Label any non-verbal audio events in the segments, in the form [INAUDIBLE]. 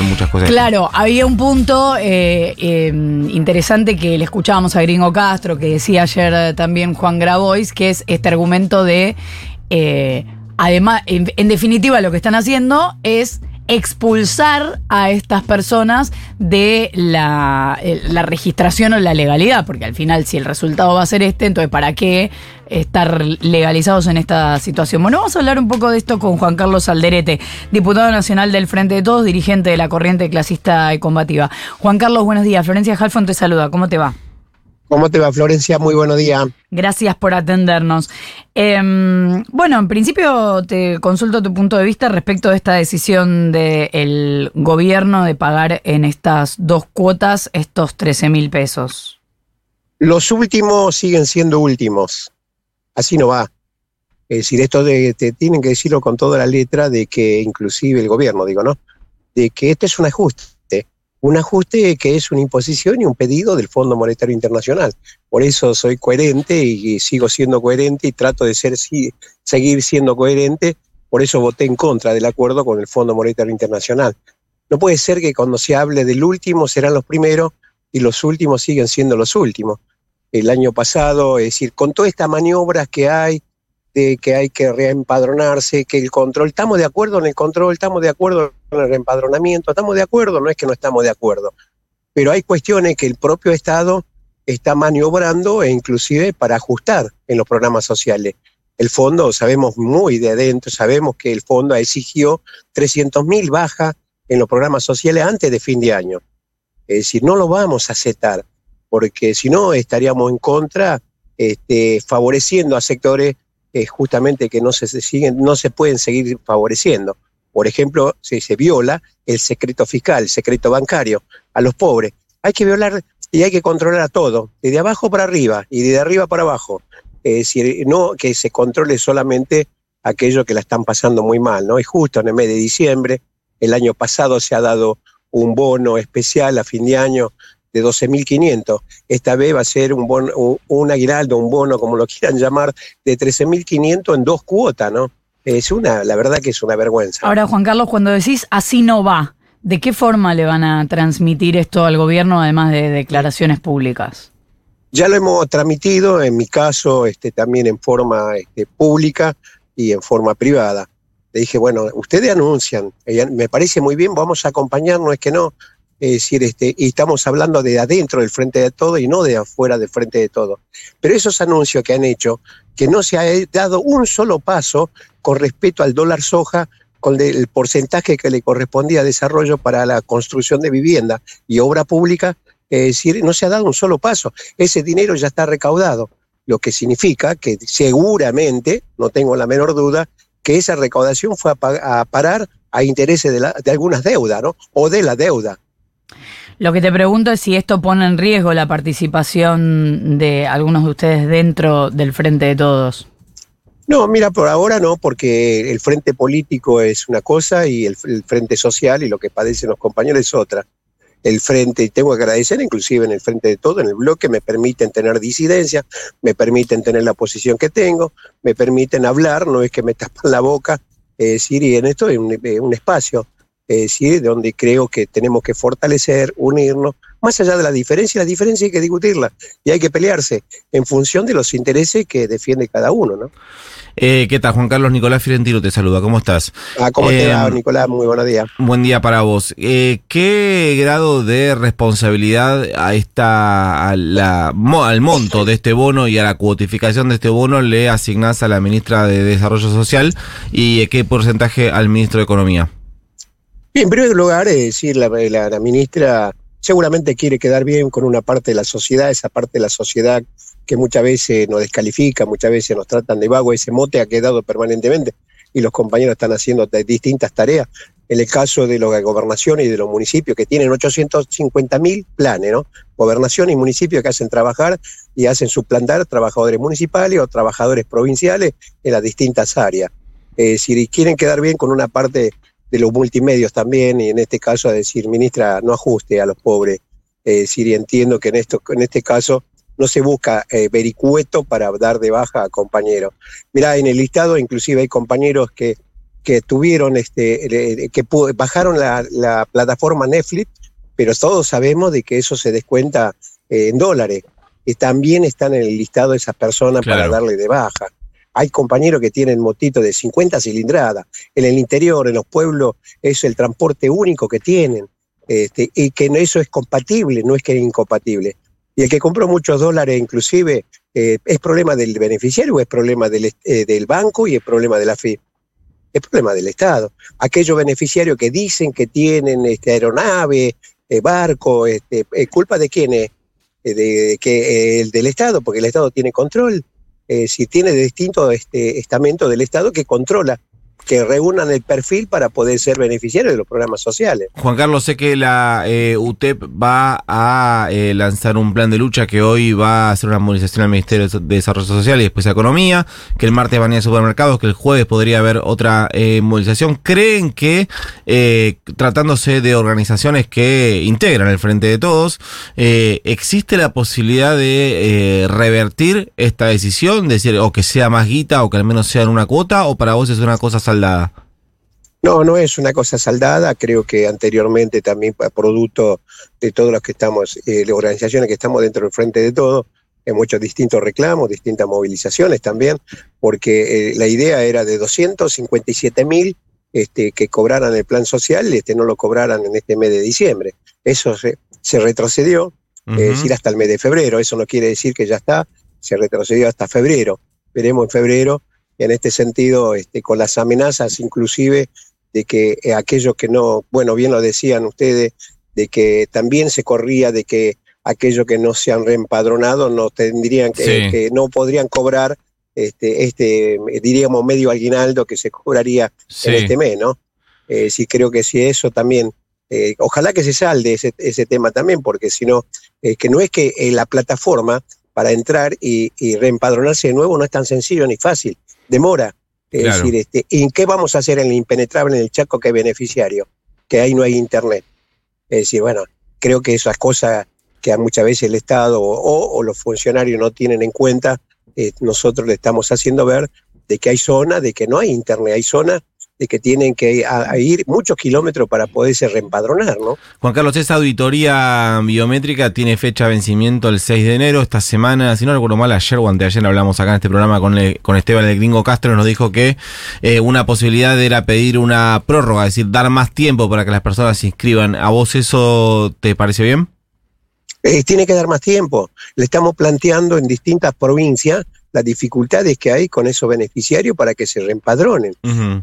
muchas cosas. Claro, había un punto eh, eh, interesante que le escuchábamos a Gringo Castro, que decía ayer también Juan Grabois, que es este argumento de, eh, además, en definitiva lo que están haciendo es expulsar a estas personas de la, eh, la registración o la legalidad, porque al final si el resultado va a ser este, entonces ¿para qué estar legalizados en esta situación? Bueno, vamos a hablar un poco de esto con Juan Carlos Alderete, diputado nacional del Frente de Todos, dirigente de la corriente clasista y combativa. Juan Carlos, buenos días. Florencia Halfon te saluda. ¿Cómo te va? ¿Cómo te va, Florencia? Muy buenos días. Gracias por atendernos. Eh, bueno, en principio te consulto tu punto de vista respecto de esta decisión del gobierno de pagar en estas dos cuotas estos 13 mil pesos. Los últimos siguen siendo últimos. Así no va. Es decir, esto de, te tienen que decirlo con toda la letra de que inclusive el gobierno, digo, ¿no? De que este es un ajuste. Un ajuste que es una imposición y un pedido del Fondo Monetario Internacional. Por eso soy coherente y sigo siendo coherente y trato de ser, seguir siendo coherente. Por eso voté en contra del acuerdo con el Fondo Monetario Internacional. No puede ser que cuando se hable del último serán los primeros y los últimos siguen siendo los últimos. El año pasado, es decir, con todas estas maniobras que hay, de que hay que reempadronarse, que el control, estamos de acuerdo en el control, estamos de acuerdo en el reempadronamiento, estamos de acuerdo, no es que no estamos de acuerdo, pero hay cuestiones que el propio Estado está maniobrando e inclusive para ajustar en los programas sociales. El fondo, sabemos muy de adentro, sabemos que el fondo exigió 300 mil bajas en los programas sociales antes de fin de año. Es decir, no lo vamos a aceptar, porque si no estaríamos en contra, este, favoreciendo a sectores eh, justamente que no se, siguen, no se pueden seguir favoreciendo. Por ejemplo, si se viola el secreto fiscal, el secreto bancario a los pobres. Hay que violar y hay que controlar a todo, de abajo para arriba y de arriba para abajo. Es decir, no que se controle solamente aquellos que la están pasando muy mal, ¿no? Es justo en el mes de diciembre, el año pasado se ha dado un bono especial a fin de año de 12.500. Esta vez va a ser un, bono, un, un aguinaldo, un bono, como lo quieran llamar, de 13.500 en dos cuotas, ¿no? Es una, la verdad que es una vergüenza. Ahora, Juan Carlos, cuando decís así no va, ¿de qué forma le van a transmitir esto al gobierno, además de declaraciones públicas? Ya lo hemos transmitido, en mi caso, este, también en forma este, pública y en forma privada. Le dije, bueno, ustedes anuncian, me parece muy bien, vamos a acompañar, no es que no, es decir, este, y estamos hablando de adentro del frente de todo y no de afuera del frente de todo. Pero esos anuncios que han hecho, que no se ha dado un solo paso con respecto al dólar soja, con el porcentaje que le correspondía a desarrollo para la construcción de vivienda y obra pública, es decir, no se ha dado un solo paso. Ese dinero ya está recaudado, lo que significa que seguramente, no tengo la menor duda, que esa recaudación fue a, a parar a intereses de, de algunas deudas, ¿no? O de la deuda. Lo que te pregunto es si esto pone en riesgo la participación de algunos de ustedes dentro del Frente de Todos. No, mira, por ahora no, porque el frente político es una cosa y el, frente social y lo que padecen los compañeros es otra. El frente, y tengo que agradecer inclusive en el frente de todo, en el bloque, me permiten tener disidencia, me permiten tener la posición que tengo, me permiten hablar, no es que me [LAUGHS] tapan la boca, decir, y en esto es un, un espacio es decir, donde creo que tenemos que fortalecer, unirnos, más allá de la diferencia, la diferencia hay que discutirla y hay que pelearse en función de los intereses que defiende cada uno, ¿no? Eh, ¿Qué tal? Juan Carlos Nicolás Fiorentino te saluda, ¿cómo estás? Ah, ¿cómo eh, te va, Nicolás? Muy buenos días. Buen día para vos. Eh, ¿Qué grado de responsabilidad a esta, a la, al monto de este bono y a la cuotificación de este bono le asignás a la ministra de Desarrollo Social y qué porcentaje al ministro de Economía? Bien, en primer lugar, es decir, la, ministra seguramente quiere quedar bien con una parte de la sociedad, esa parte de la sociedad que muchas veces nos descalifica, muchas veces nos tratan de vago, ese mote ha quedado permanentemente y los compañeros están haciendo distintas tareas. En el caso de la gobernación y de los municipios que tienen 850 mil planes, ¿no? Gobernación y municipios que hacen trabajar y hacen suplantar trabajadores municipales o trabajadores provinciales en las distintas áreas. Es decir, y quieren quedar bien con una parte de los multimedios también, y en este caso a decir, ministra, no ajuste a los pobres. Es decir, y entiendo que en, esto, en este caso no se busca eh, vericueto para dar de baja a compañeros. Mirá, en el listado inclusive hay compañeros que que tuvieron, este, que bajaron la, la, plataforma Netflix, pero todos sabemos de que eso se descuenta eh, en dólares. Y también están en el listado esas personas para darle de baja. Hay compañeros que tienen motitos de 50 cilindradas. En el interior, en los pueblos, es el transporte único que tienen. Este, y que eso es compatible, no es que es incompatible. Y el que compró muchos dólares, inclusive, eh, ¿es problema del beneficiario es problema del, eh, del banco y es problema de la FI? Es problema del Estado. Aquellos beneficiarios que dicen que tienen este, aeronave, eh, barco, este, ¿culpa de quién es? De, que, el del Estado, porque el Estado tiene control. Si tiene de distintos este, estamentos del Estado que controla que reúnan el perfil para poder ser beneficiarios de los programas sociales. Juan Carlos, sé que la eh, UTEP va a eh, lanzar un plan de lucha que hoy va a hacer una movilización al Ministerio de Desarrollo Social y después de Economía, que el martes van a ir a supermercados, que el jueves podría haber otra eh, movilización. ¿Creen que tratándose de organizaciones que integran el Frente de Todos, existe la posibilidad de revertir esta decisión, decir, o que sea más guita o que al menos sea en una cuota, o para vos es una cosa saldada? No, no es una cosa saldada. Creo que anteriormente también, producto de todos los que estamos, eh, las organizaciones que estamos dentro del frente de todo, en muchos distintos reclamos, distintas movilizaciones también, porque eh, la idea era de 257 mil este, que cobraran el plan social, este, no lo cobraran en este mes de diciembre. Eso se, retrocedió, es decir, hasta el mes de febrero. Eso no quiere decir que ya está, se retrocedió hasta febrero. Veremos en febrero en este sentido, este, con las amenazas inclusive de que eh, aquellos que no, bueno, bien lo decían ustedes, de que también se corría de que aquellos que no se han reempadronado no tendrían que, que no podrían cobrar este, este, diríamos, medio aguinaldo que se cobraría en este mes, ¿no? Eh, sí, creo que sí, eso también. Eh, ojalá que se salde ese, ese tema también, porque si no, que no es que la plataforma para entrar y, y, reempadronarse de nuevo no es tan sencillo ni fácil demora. Es decir, este, ¿en qué vamos a hacer en el impenetrable en el Chaco que es beneficiario? Que ahí no hay internet. Es decir, bueno, creo que esas cosas que muchas veces el Estado o, los funcionarios no tienen en cuenta, eh, nosotros le estamos haciendo ver de que hay zonas, de que no hay internet, hay zonas de que tienen que ir muchos kilómetros para poderse reempadronar, ¿no? Juan Carlos, esa auditoría biométrica tiene fecha de vencimiento el 6 de enero. Esta semana, si no recuerdo mal, ayer o anteayer hablamos acá en este programa con, con Esteban el Gringo Castro, nos dijo que eh, una posibilidad era pedir una prórroga, es decir, dar más tiempo para que las personas se inscriban. ¿A vos eso te parece bien? Eh, tiene que dar más tiempo. Le estamos planteando en distintas provincias las dificultades que hay con esos beneficiarios para que se reempadronen.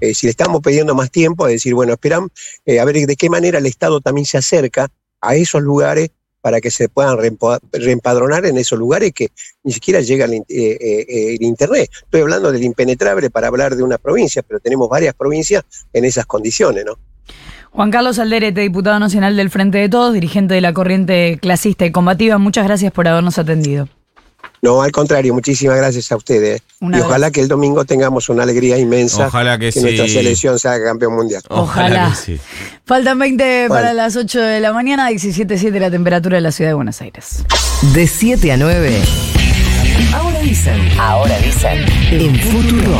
Eh, si le estamos pidiendo más tiempo, es decir, bueno, esperamos eh, a ver de qué manera el Estado también se acerca a esos lugares para que se puedan reempadronar en esos lugares que ni siquiera llega el, eh, Internet. Estoy hablando del impenetrable para hablar de una provincia, pero tenemos varias provincias en esas condiciones, ¿no? Juan Carlos Alderete, diputado nacional del Frente de Todos, dirigente de la corriente clasista y combativa, muchas gracias por habernos atendido. No, al contrario, muchísimas gracias a ustedes. y ojalá que el domingo tengamos una alegría inmensa. Ojalá que, nuestra selección sea campeón mundial. Ojalá. Faltan 20 para las 8 de la mañana, 17.7 la temperatura de la ciudad de Buenos Aires. De 7 a 9. Ahora dicen. Ahora dicen. En Futuro.